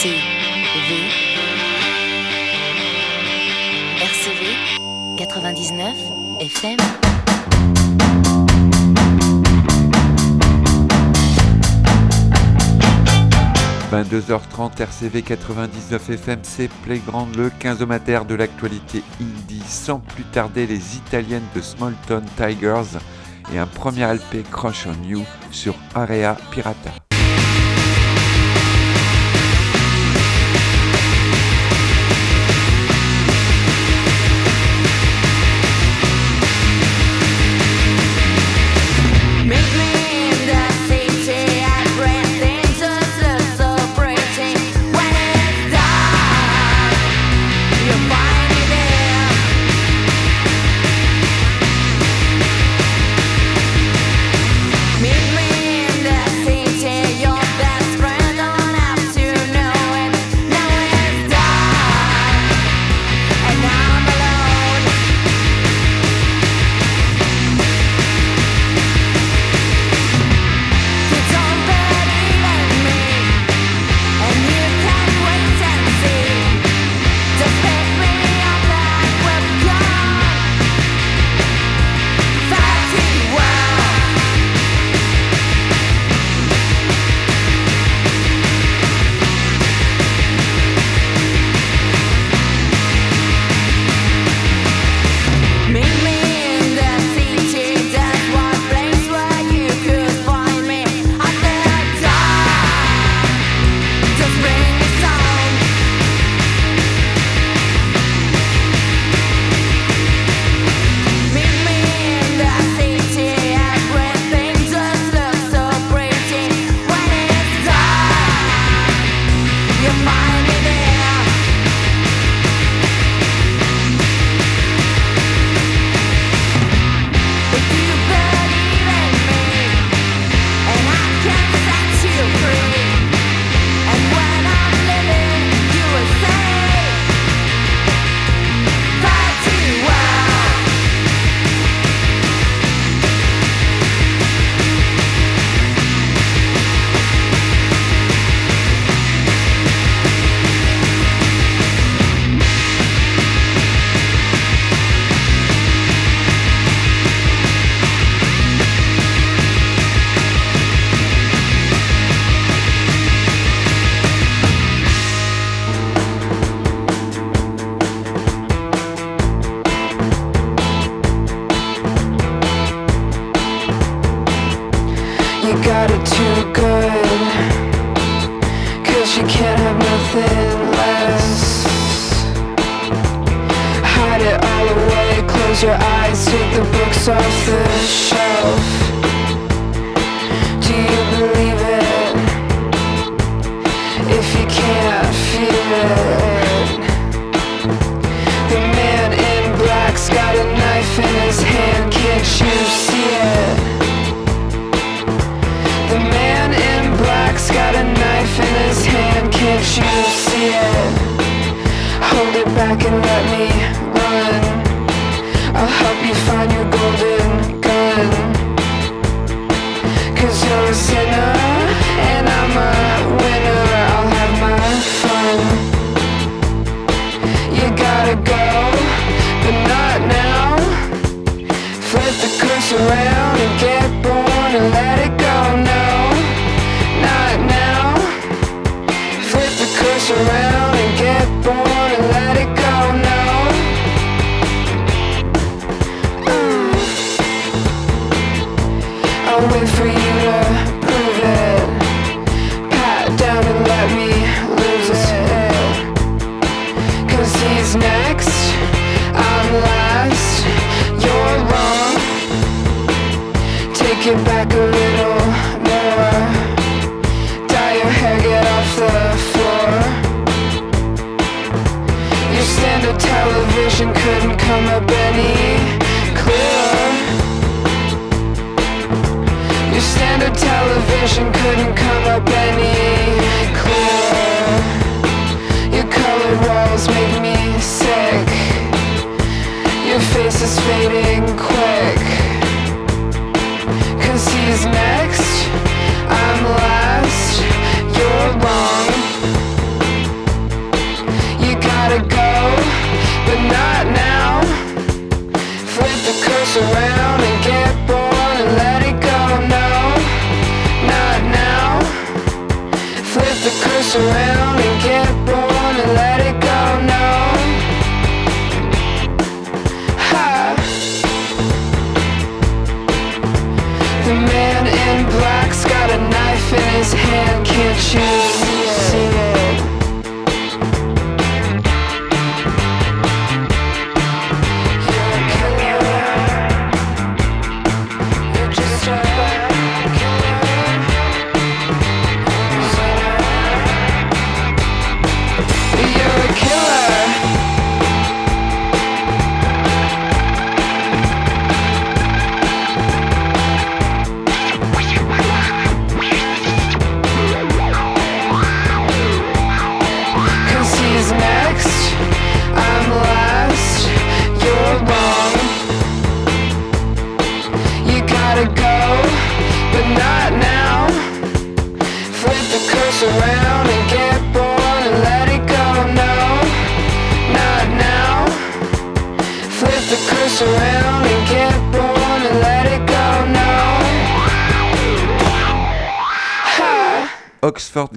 RCV. RCV 99 FM. 22h30 RCV 99 FM, c'est Playground, le 15 de l'actualité indie. Sans plus tarder, les Italiennes de Smallton Tigers et un premier LP Crush on You sur Area Pirata. you're Cause you can't have nothing less. Hide it all away, close your eyes. Take the books off the shelf. you see it Hold it back and let me run. I'll help you find your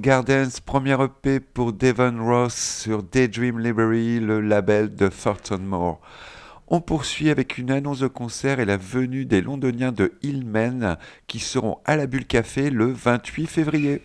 Gardens, premier EP pour Devon Ross sur Daydream Library, le label de Thornton Moore. On poursuit avec une annonce de concert et la venue des londoniens de Hillmen qui seront à la Bulle Café le 28 février.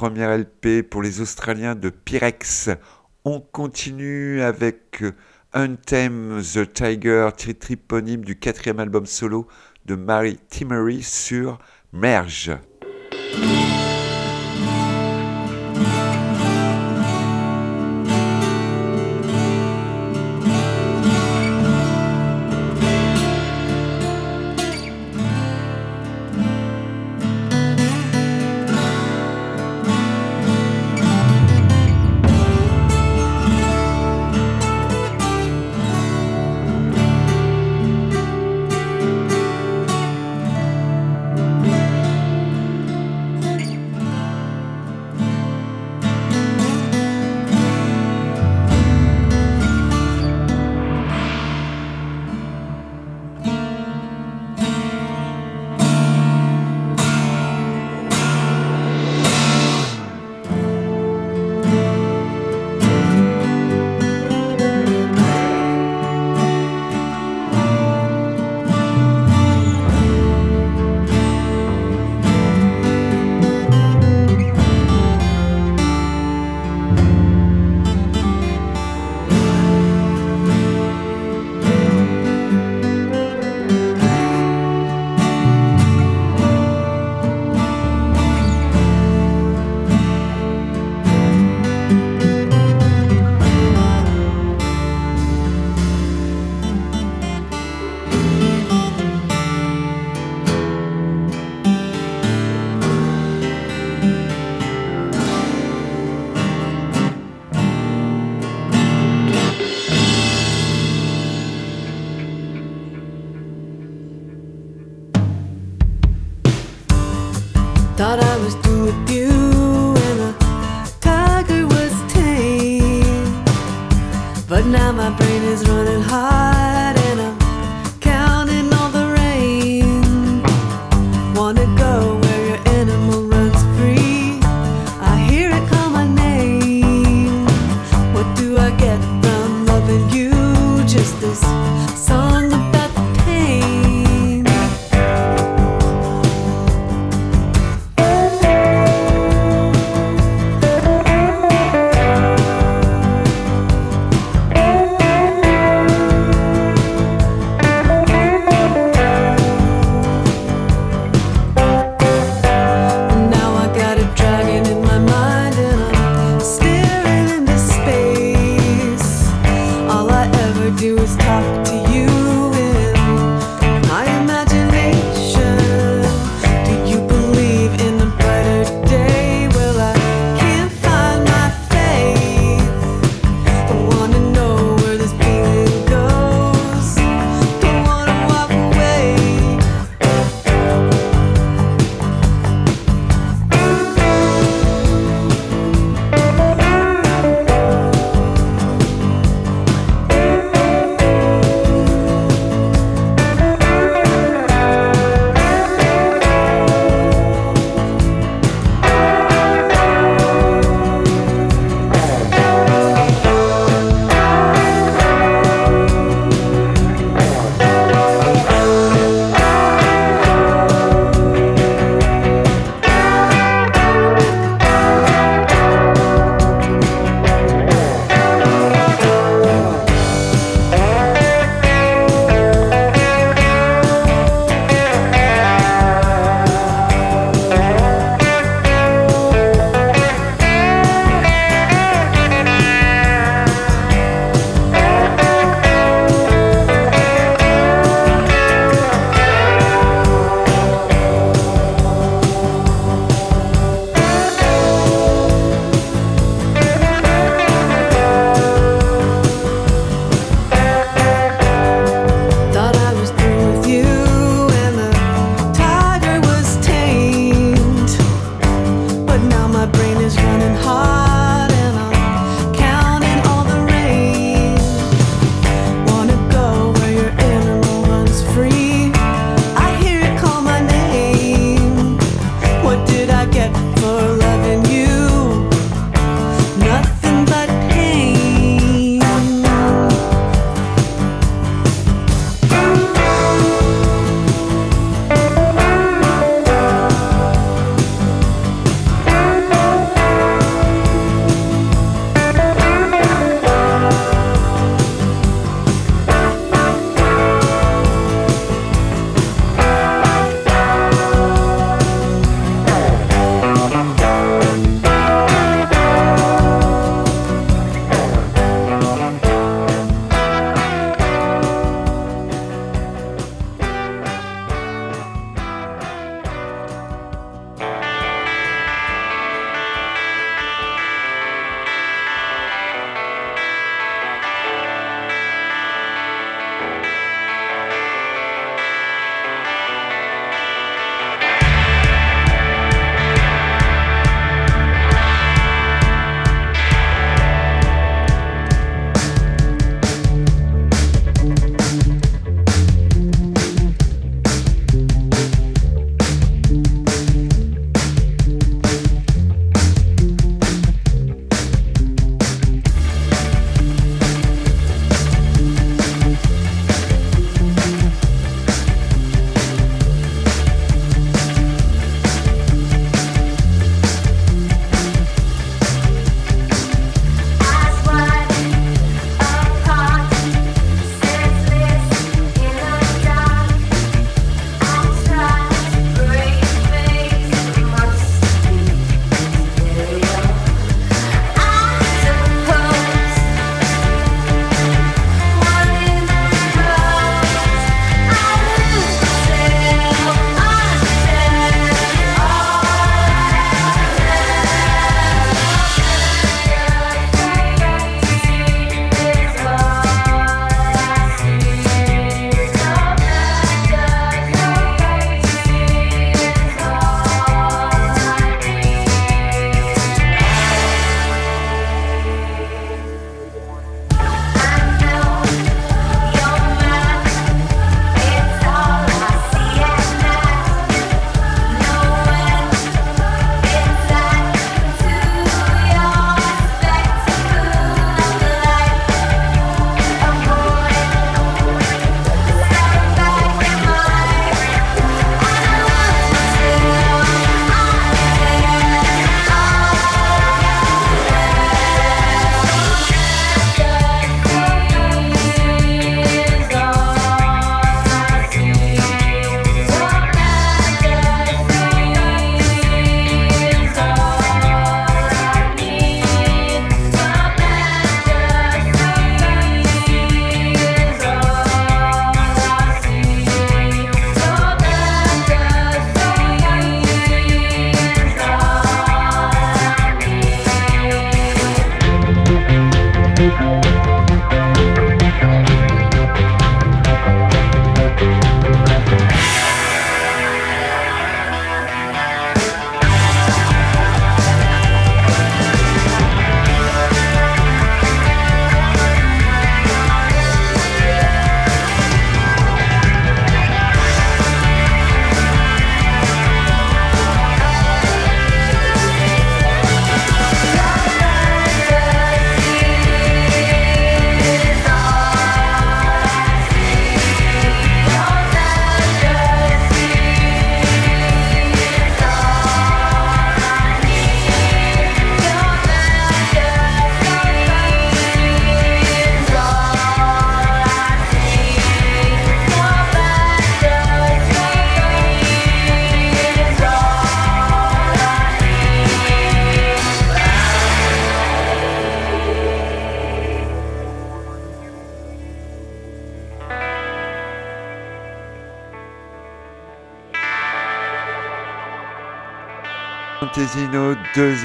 Première LP pour les Australiens de Pyrex. On continue avec Untame the Tiger, titre du quatrième album solo de Mary Timmery sur Merge.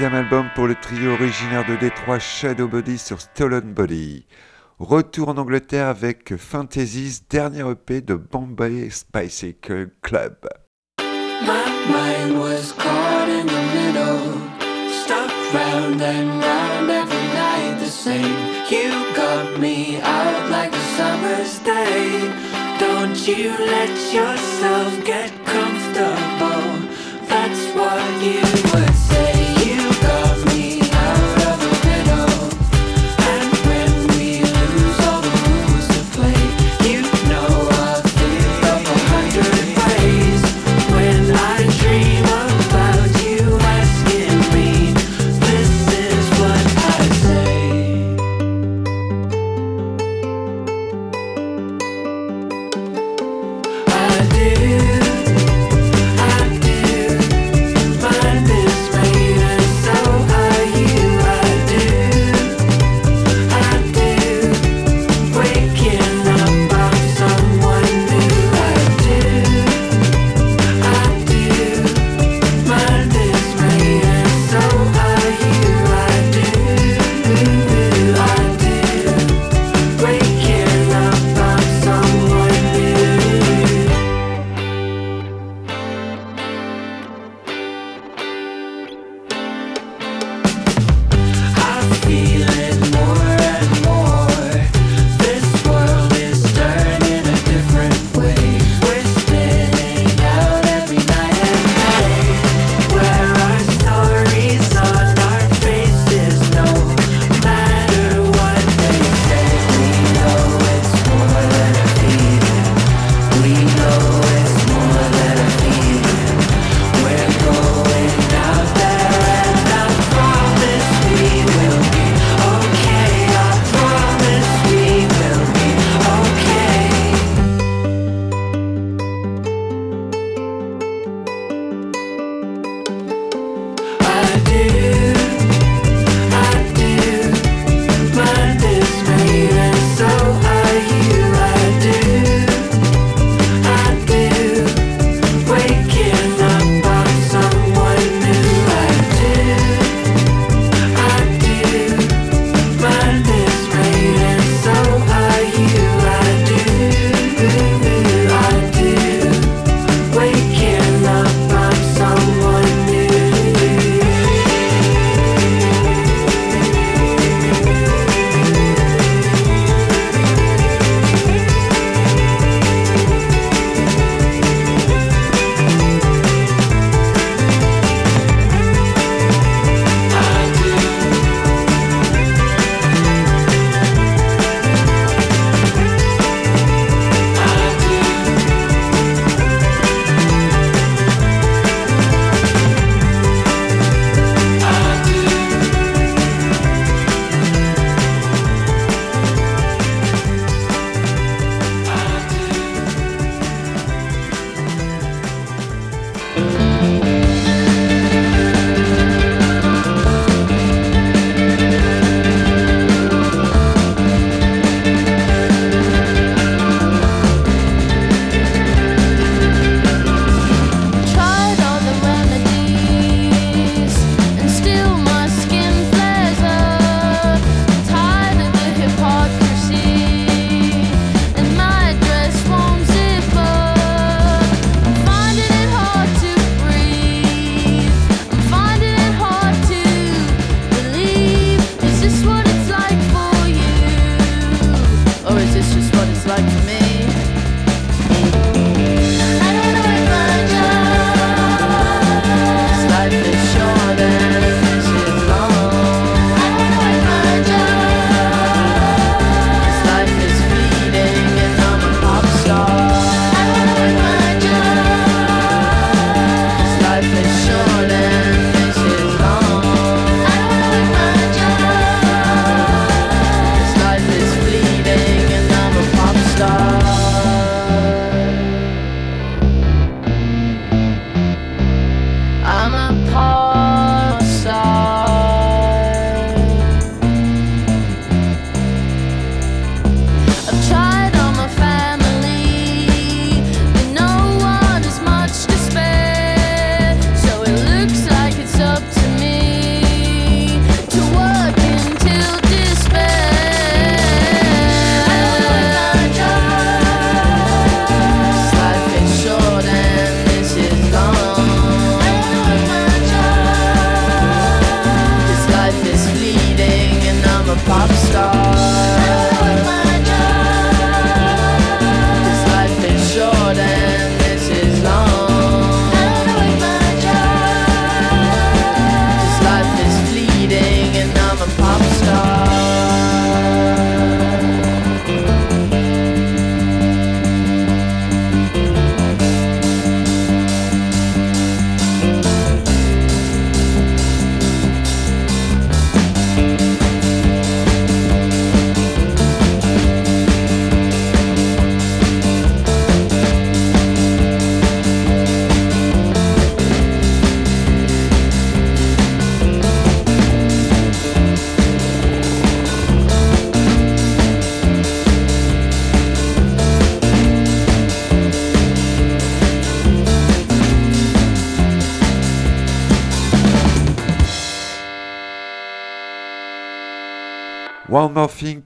Deuxième album pour le trio originaire de Détroit Shadow Body sur Stolen Body. Retour en Angleterre avec Fantasies, dernier EP de Bombay Bicycle Club. My mind was caught in the middle, stuck round and round every night the same. You got me out like a summer's day. Don't you let yourself get comfortable. That's what you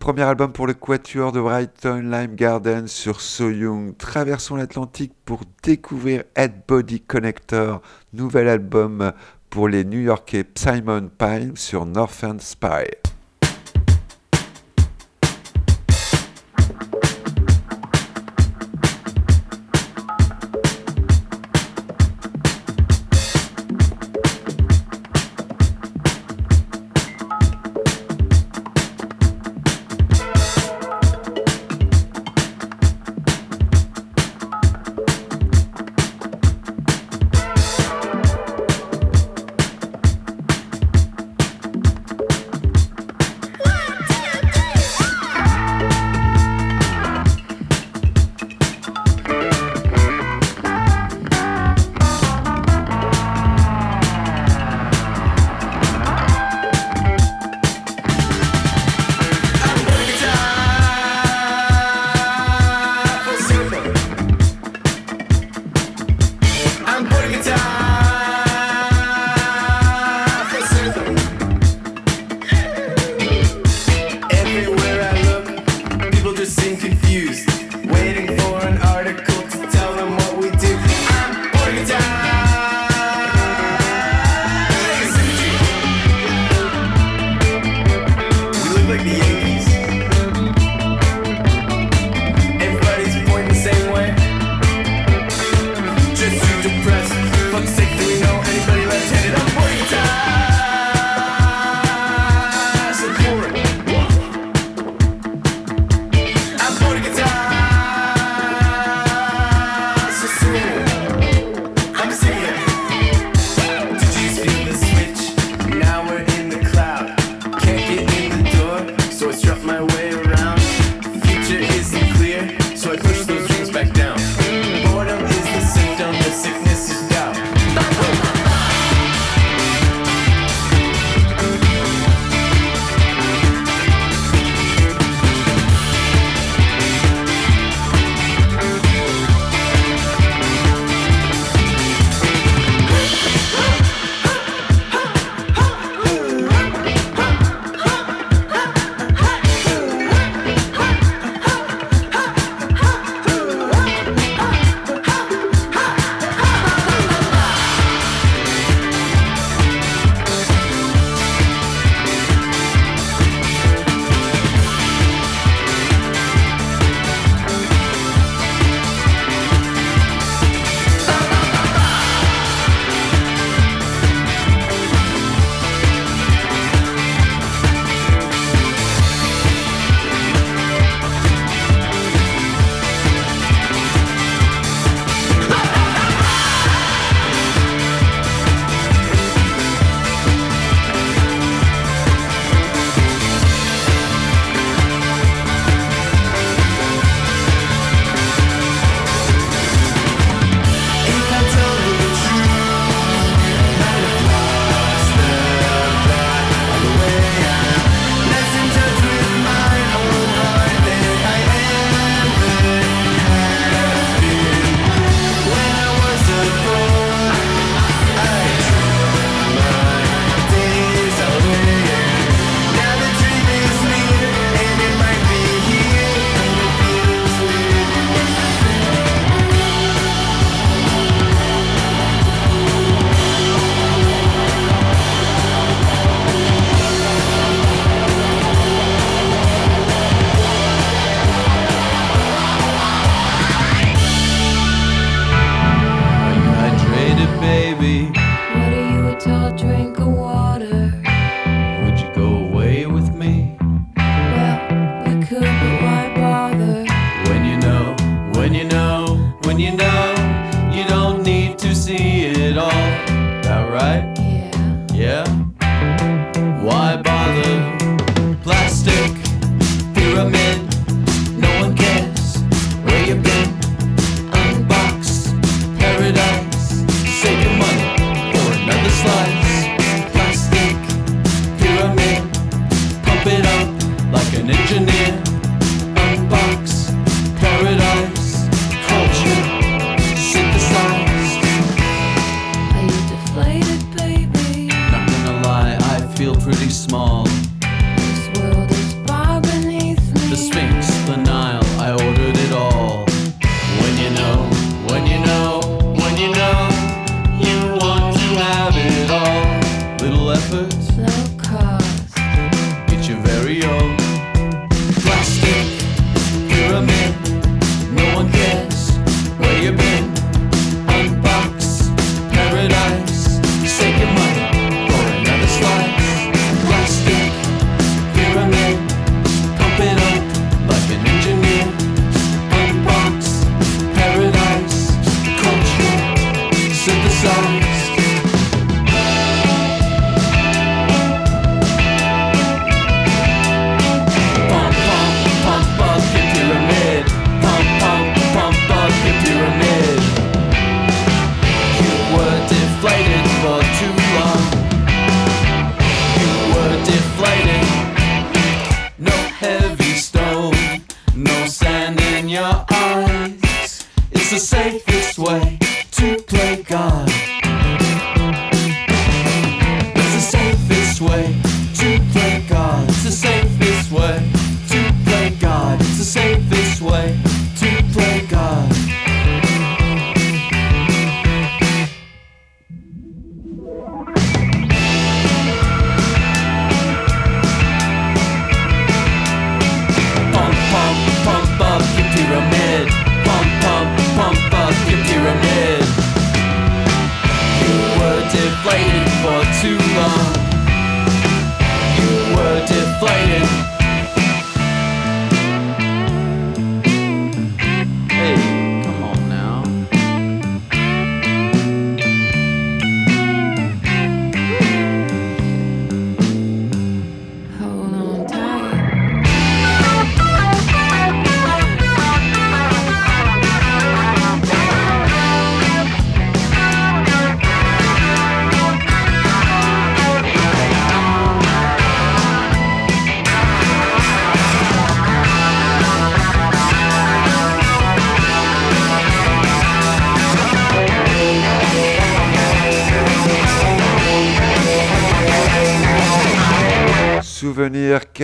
premier album pour le Quatuor de Brighton Lime Garden sur So Young. Traversons l'Atlantique pour découvrir Head Body Connector, nouvel album pour les New Yorkais Simon Pine sur Northern Spy.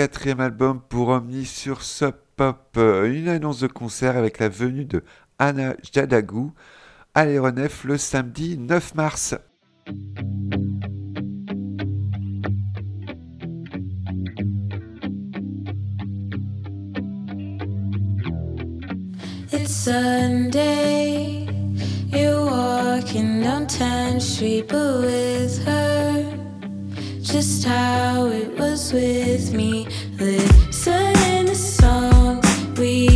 quatrième album pour Omni sur Sub Pop. Euh, une annonce de concert avec la venue de Anna Jadagou à l'aéronef le samedi 9 mars. Sunday, you're walking down 10th with her. just how it was with me. Listen to songs we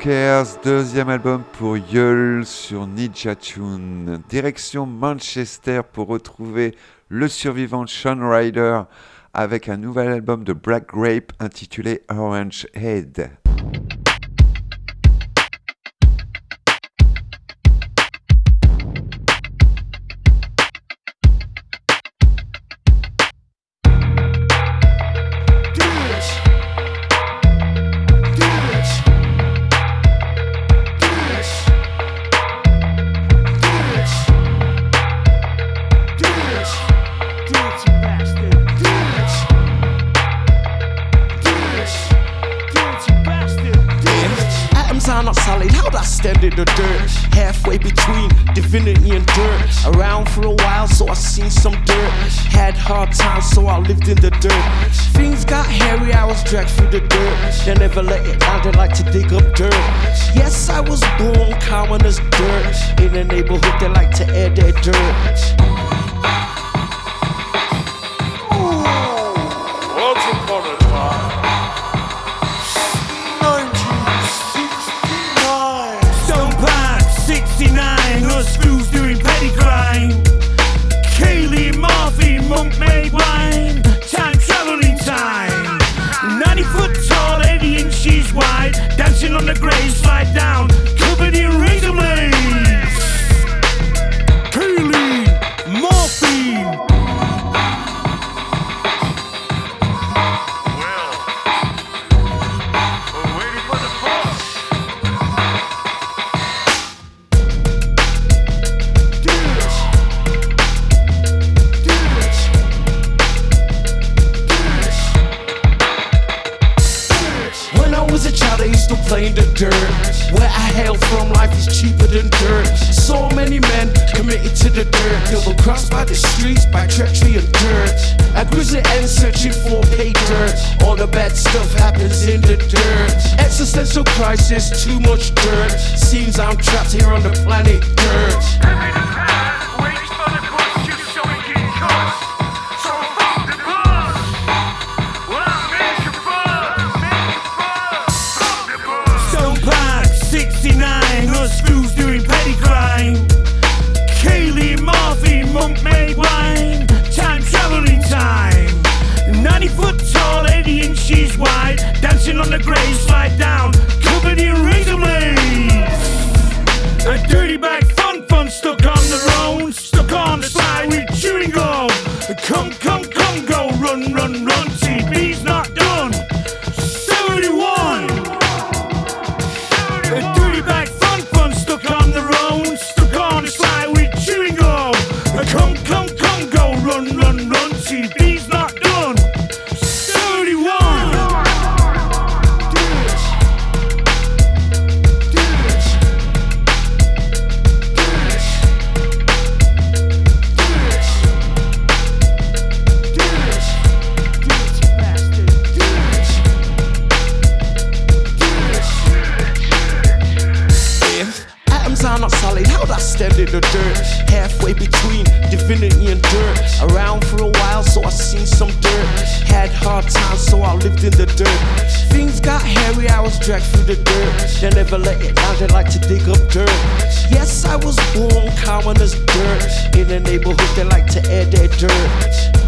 Soft Scares, deuxième album pour Yule sur Ninja Tune. Direction Manchester pour retrouver le survivant Sean Ryder avec un nouvel album de Black Grape intitulé Orange Head. Ground, I'm solid, how'd I stand in the dirt? Halfway between divinity and dirt. Around for a while, so I seen some dirt. Had hard times, so I lived in the dirt. Things got hairy, I was dragged through the dirt. They never let it out, they like to dig up dirt. Yes, I was born common as dirt. In a neighborhood, they like to air their dirt. solid. how I stand in the dirt? Halfway between divinity and dirt. Around for a while, so I seen some dirt. Had hard times, so I lived in the dirt. Things got hairy, I was dragged through the dirt. They never let it down, they like to dig up dirt. Yes, I was born common as dirt. In a neighborhood, they like to add their dirt.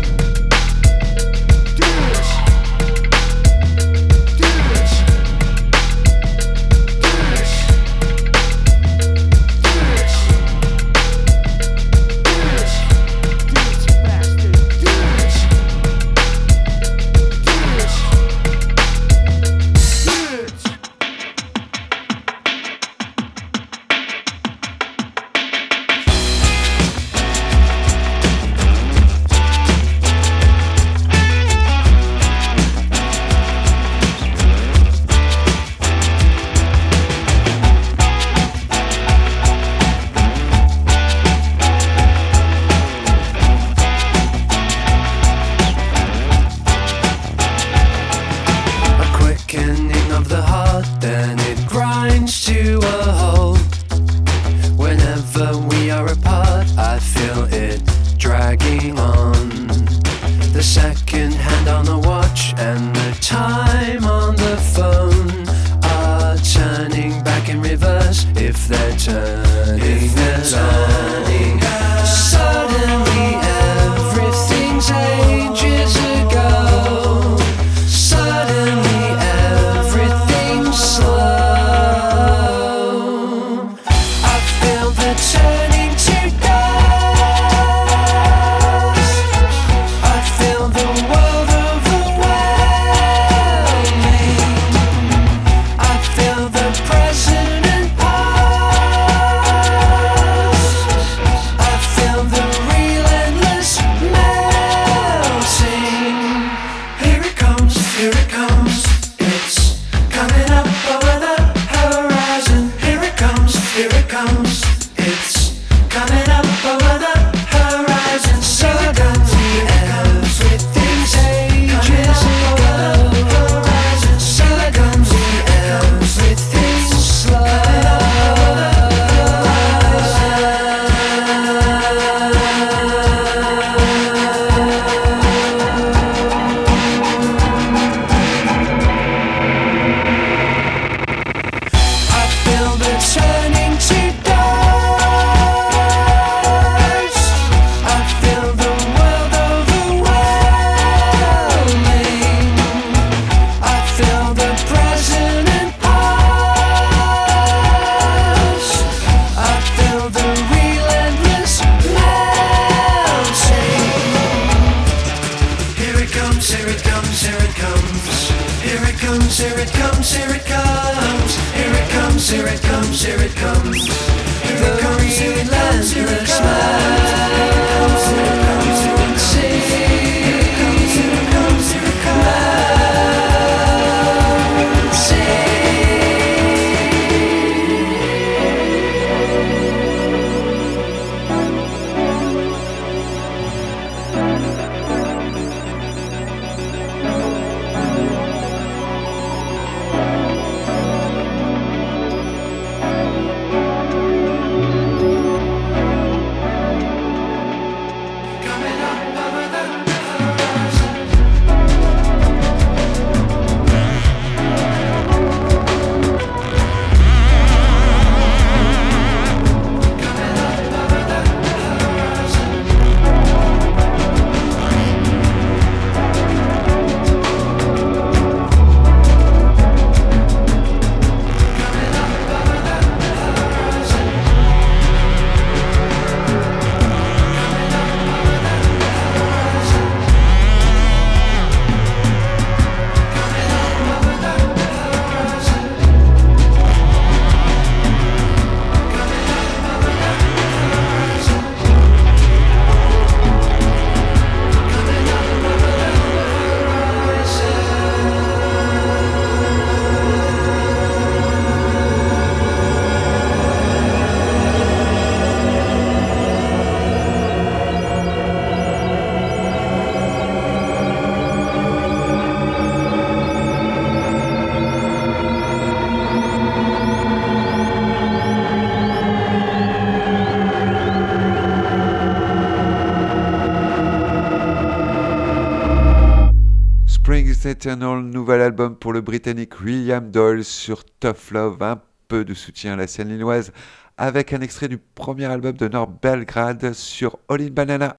Eternal, nouvel album pour le Britannique William Doyle sur Tough Love, un peu de soutien à la scène lilloise, avec un extrait du premier album de Nord Belgrade sur All in Banana.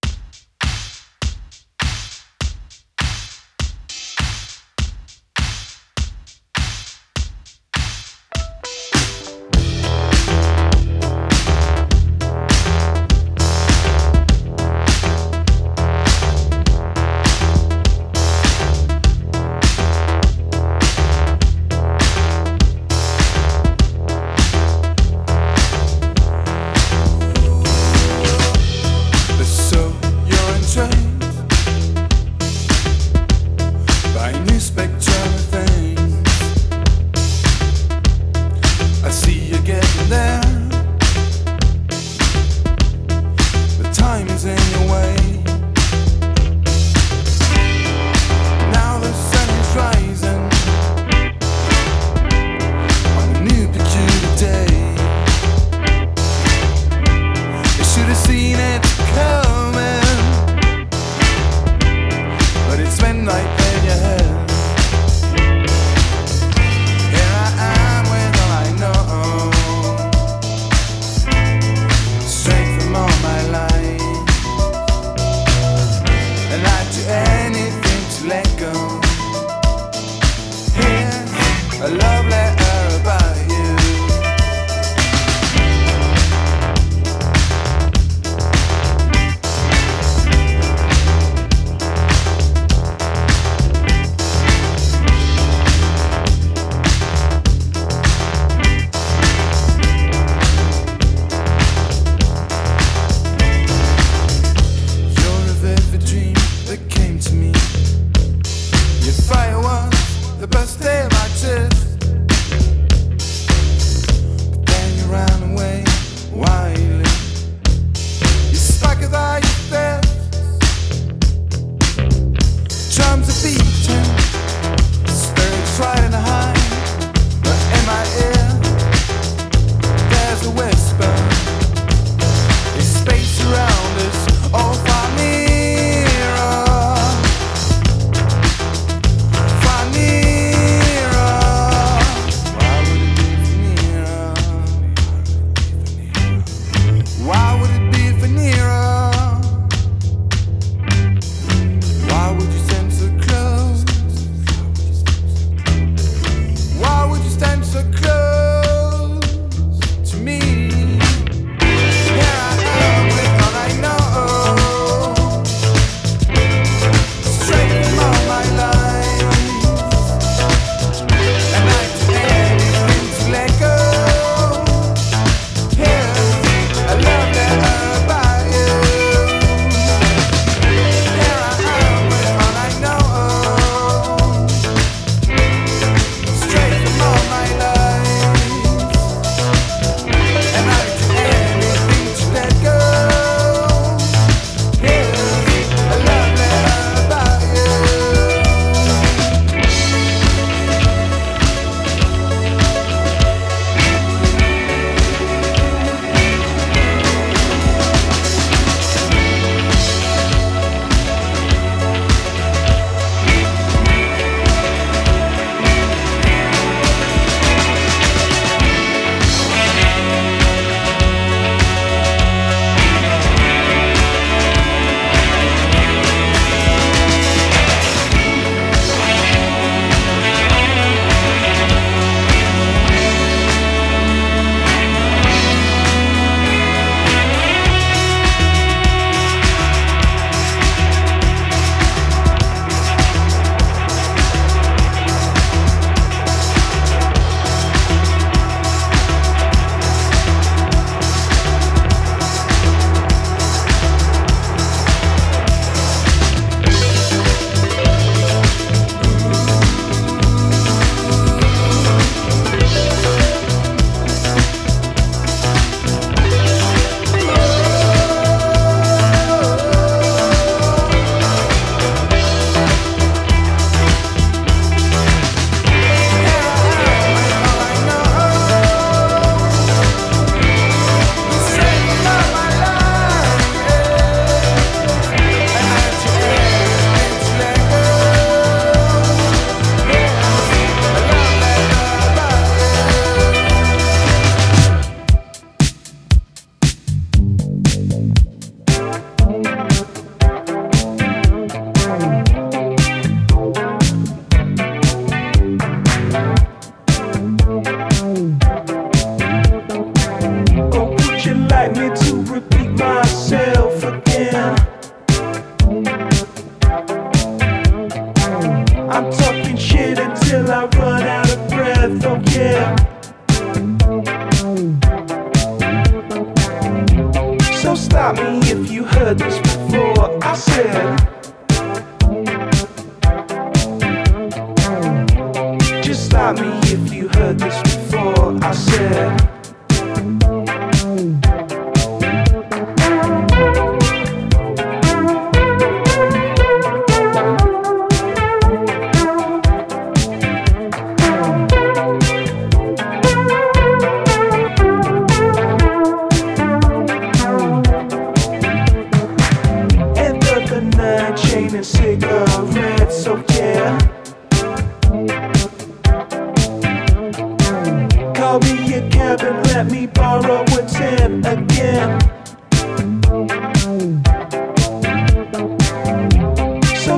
So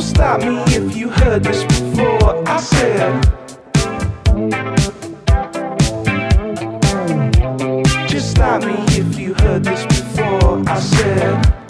stop me if you heard this before. I said, Just stop me if you heard this before. I said.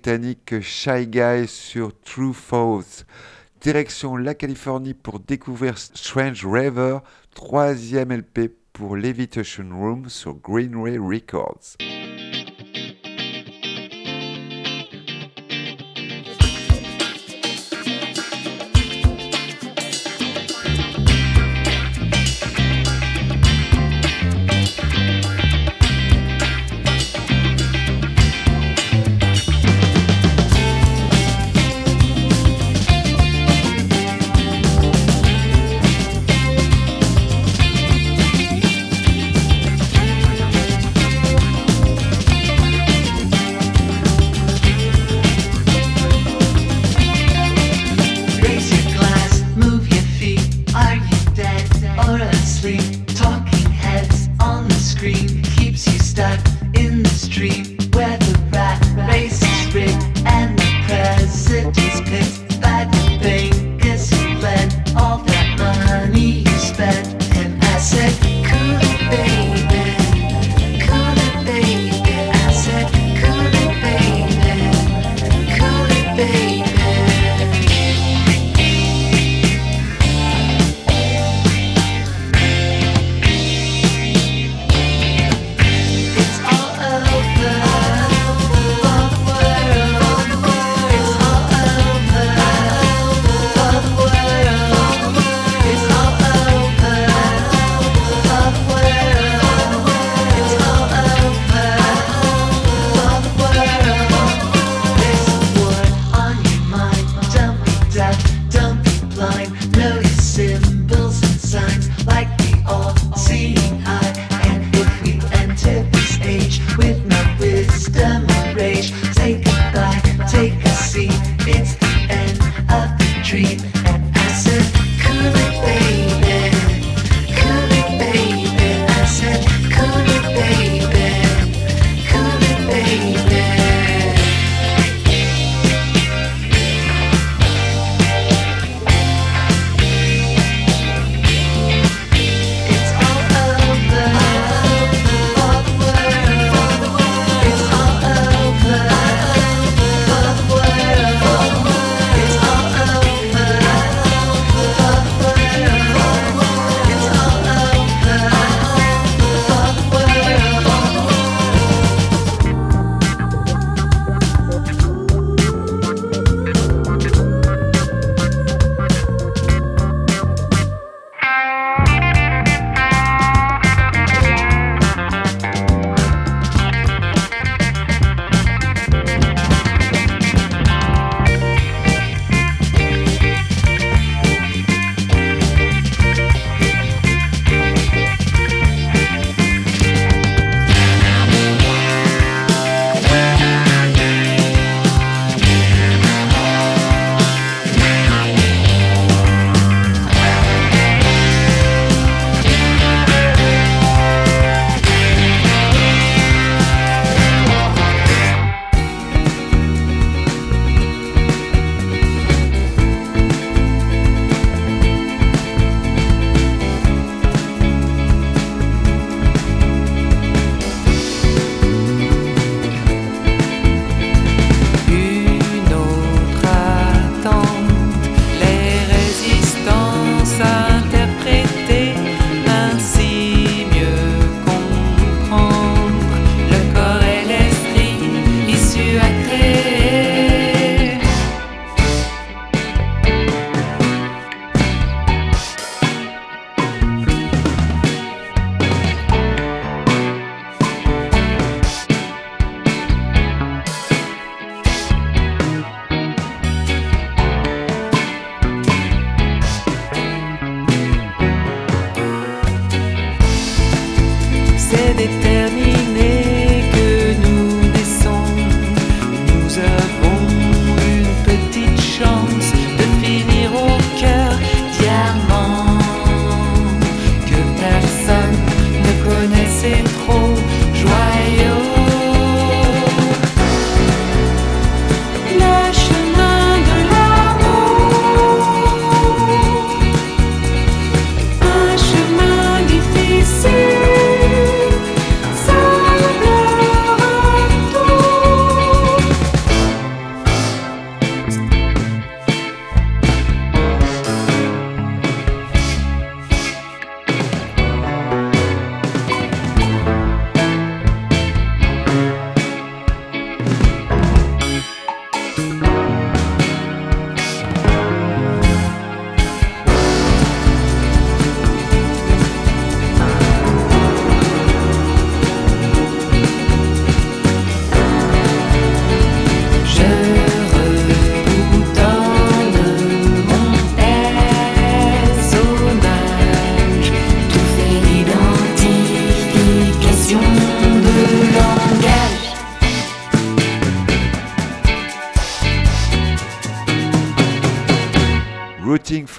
britannique Shy Guy sur True Falls. Direction la Californie pour découvrir Strange River, troisième LP pour Levitation Room sur Greenway Records. just clicks.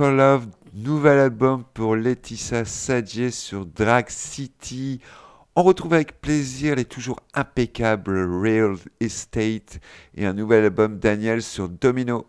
For Love, nouvel album pour Laetitia Sadje sur Drag City. On retrouve avec plaisir les toujours impeccables Real Estate et un nouvel album Daniel sur Domino.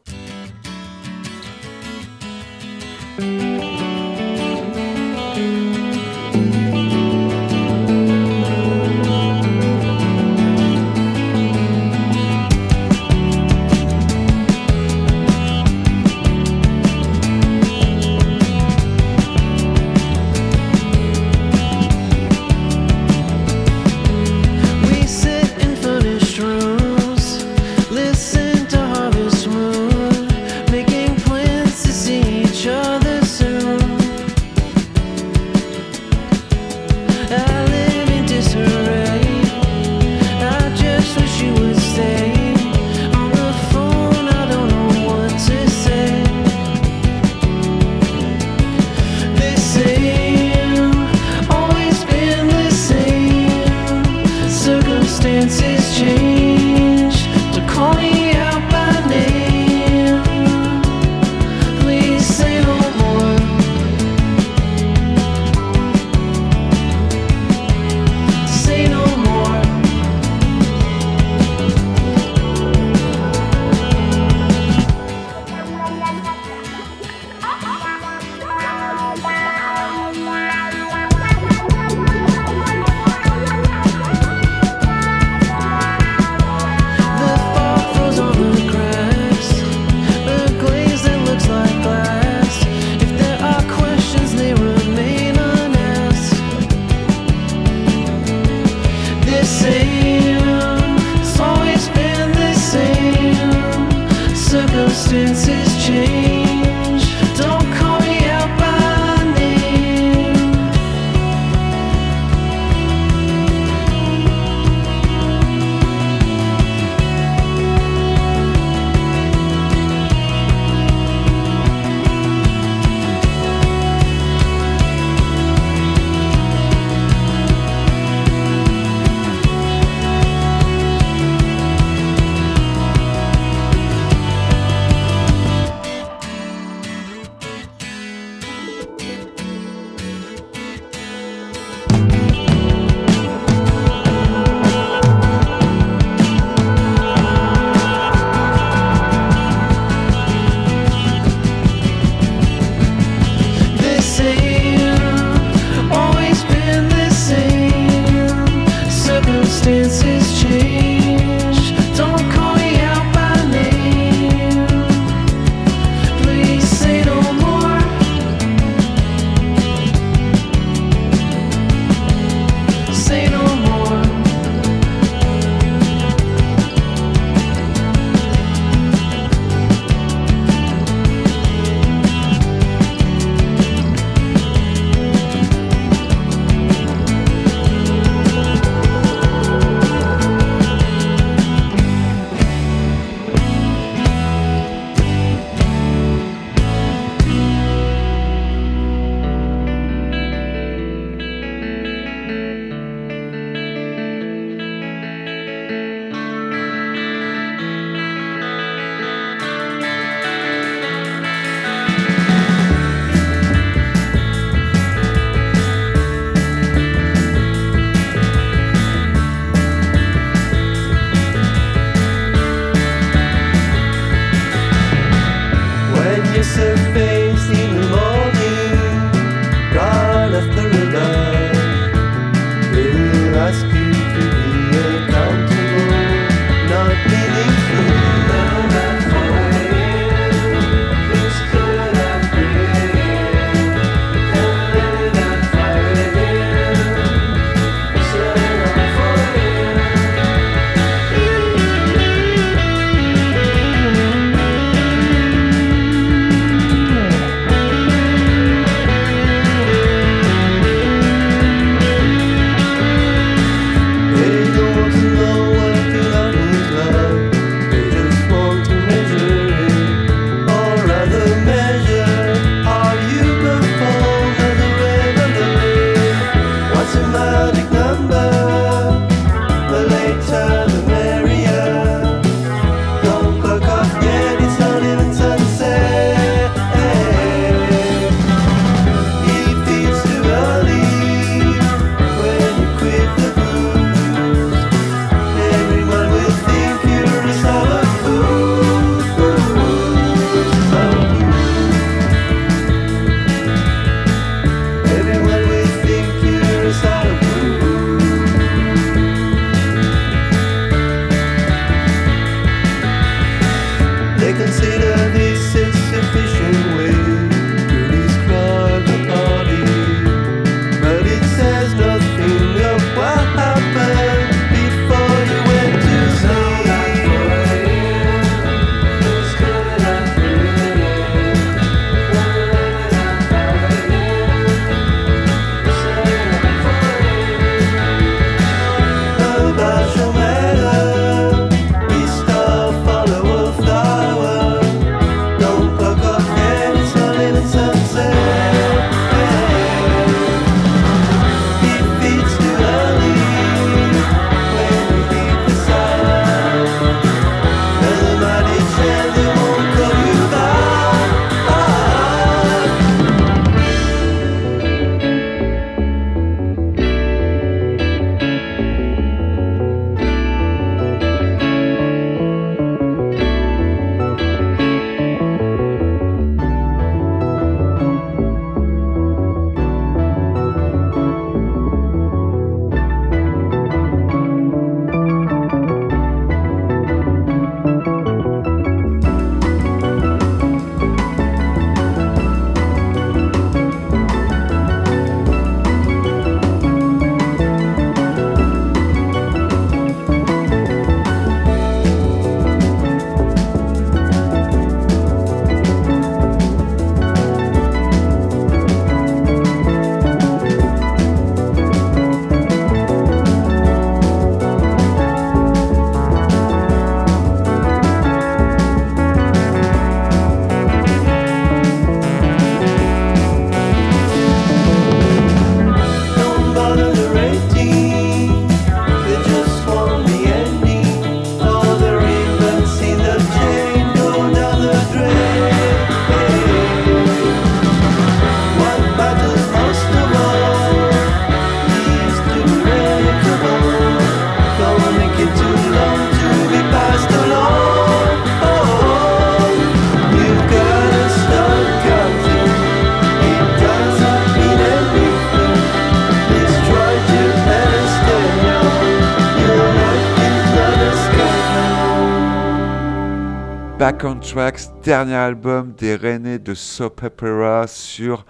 Back on Tracks, dernier album des Rennais de Soap Opera sur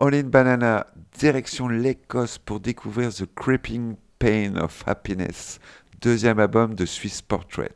All in Banana, direction l'Écosse pour découvrir The Creeping Pain of Happiness, deuxième album de Swiss Portrait.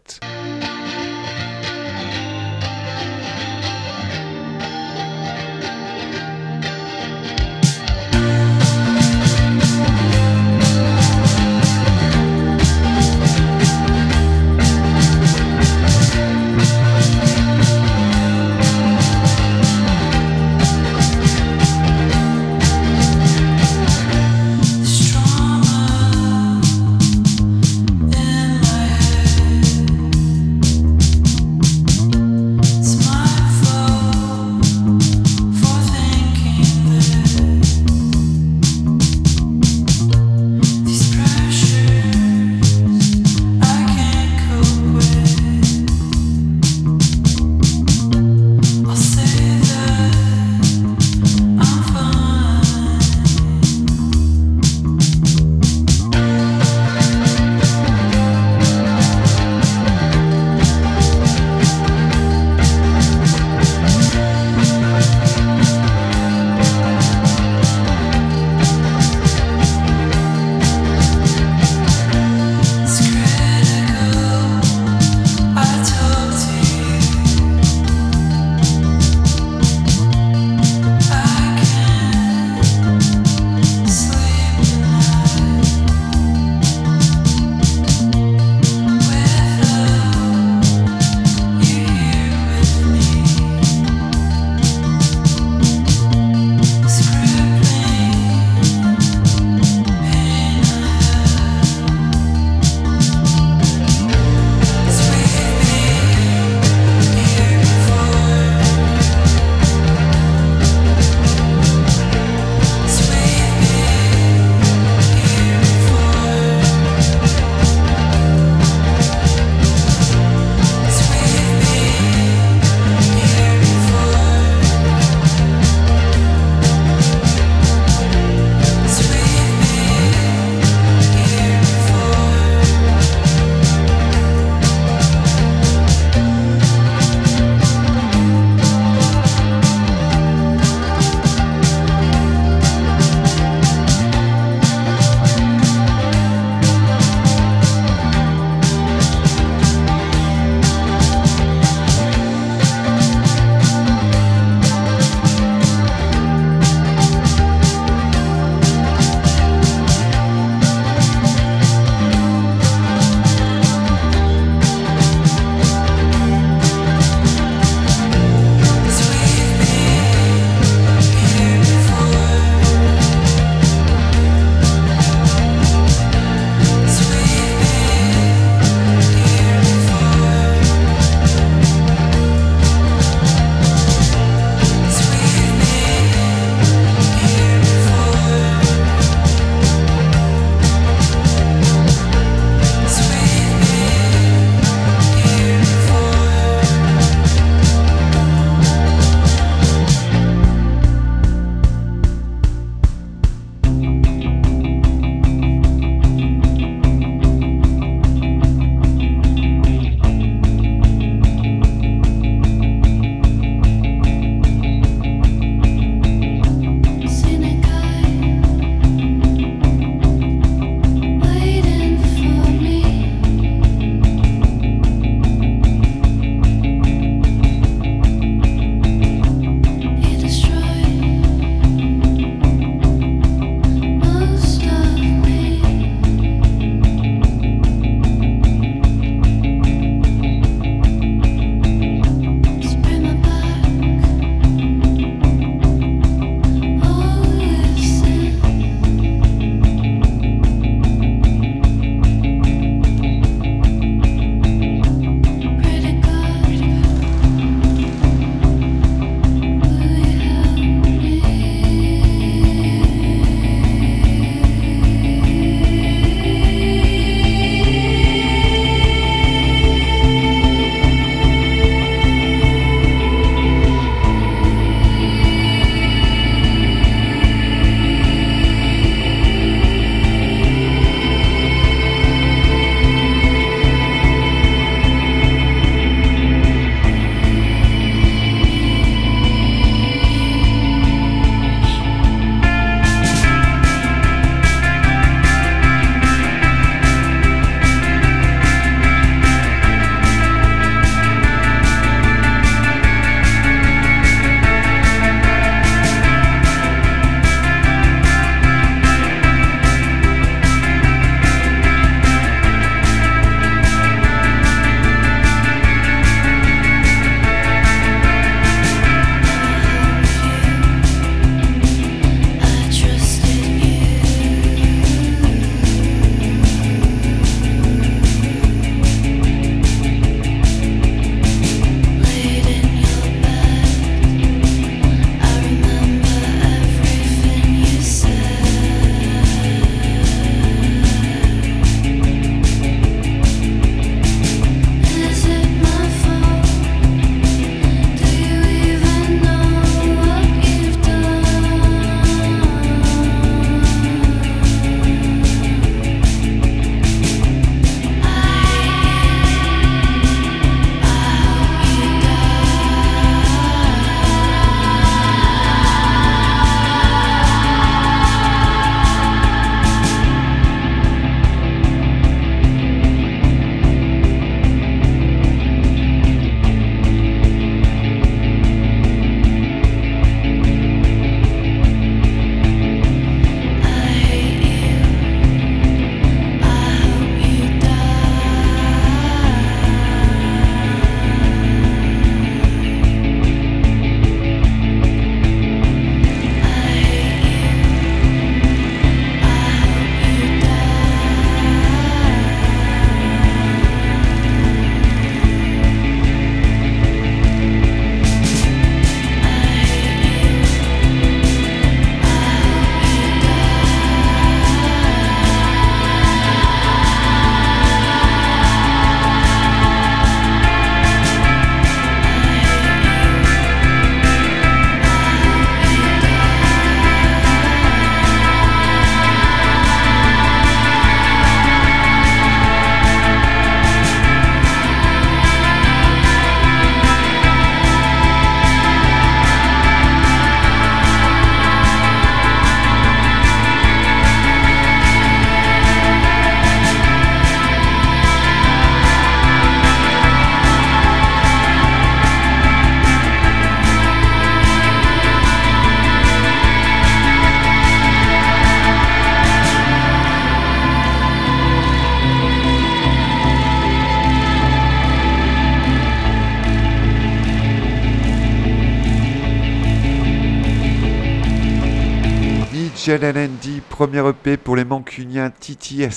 Michel premier EP pour les mancuniens Titi et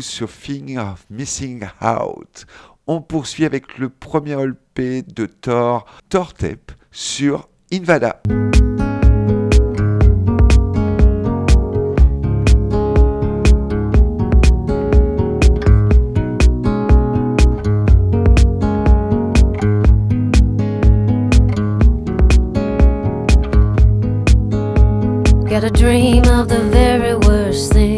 sur Thing of Missing Out. On poursuit avec le premier EP de Thor, Thor Tape, sur Invada. the very worst thing.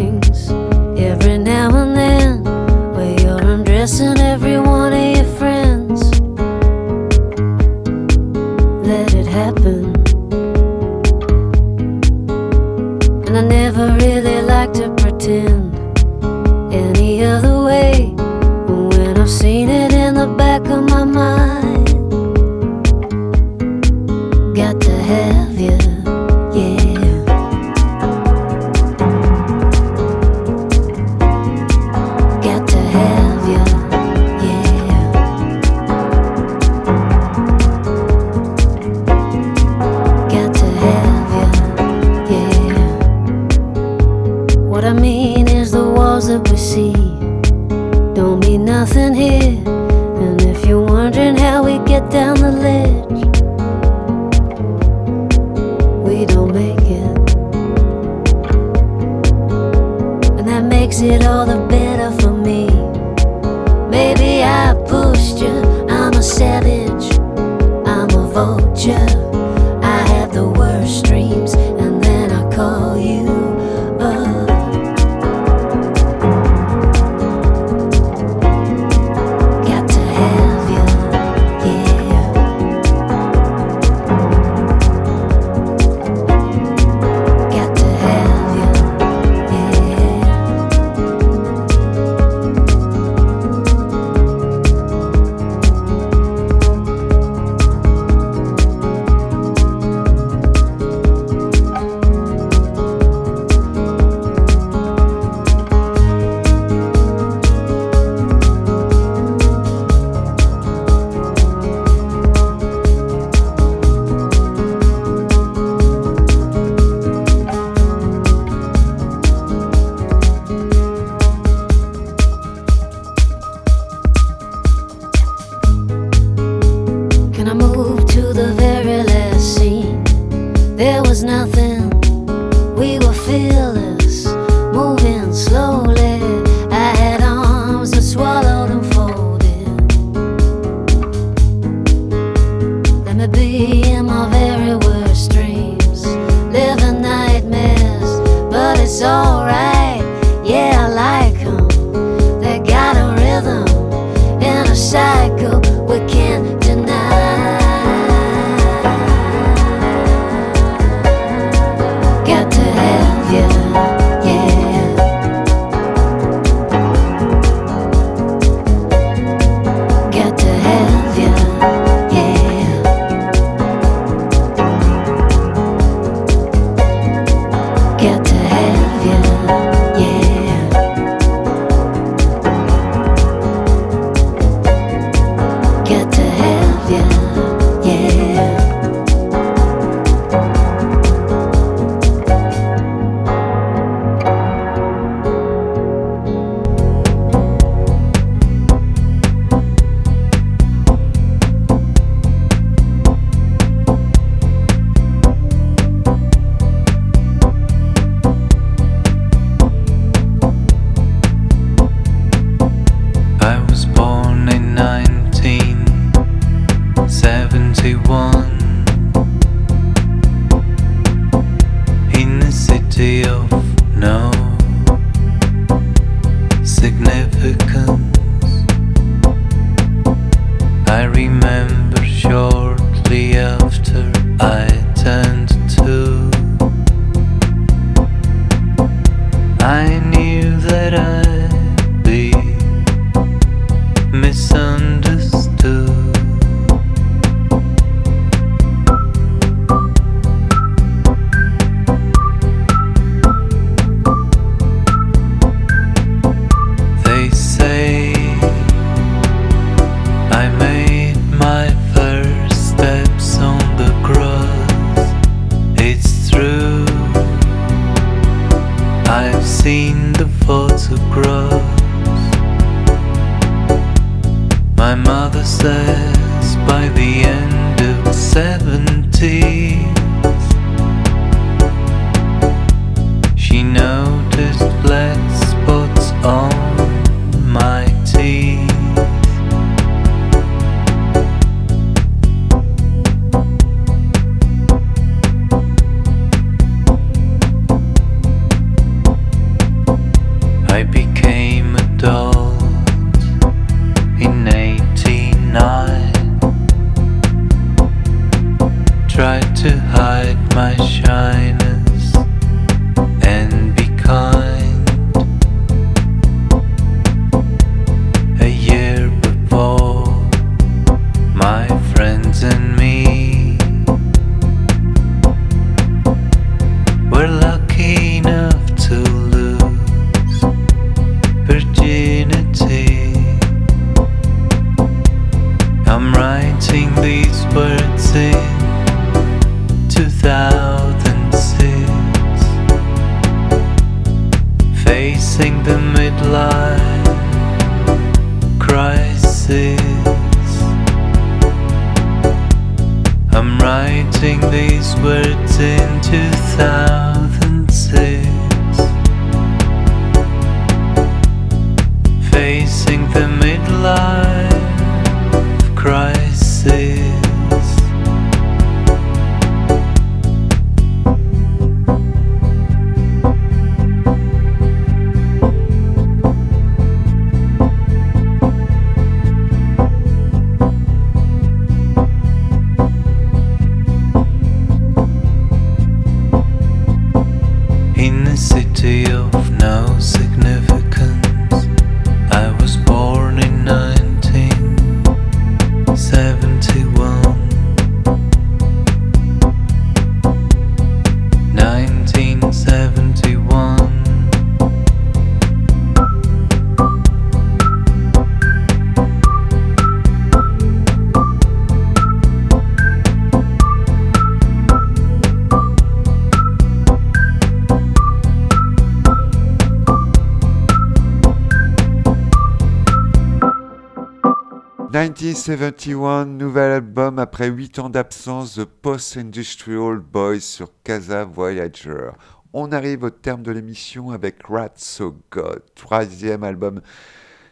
1971, nouvel album après 8 ans d'absence de Post-Industrial Boys sur Casa Voyager. On arrive au terme de l'émission avec Rats So God, troisième album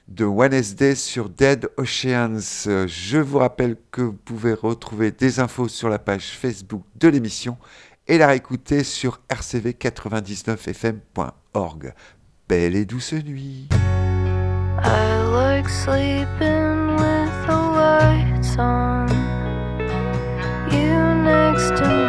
de Wednesday sur Dead Oceans. Je vous rappelle que vous pouvez retrouver des infos sur la page Facebook de l'émission et la réécouter sur rcv99fm.org. Belle et douce nuit. The lights on. You next to me,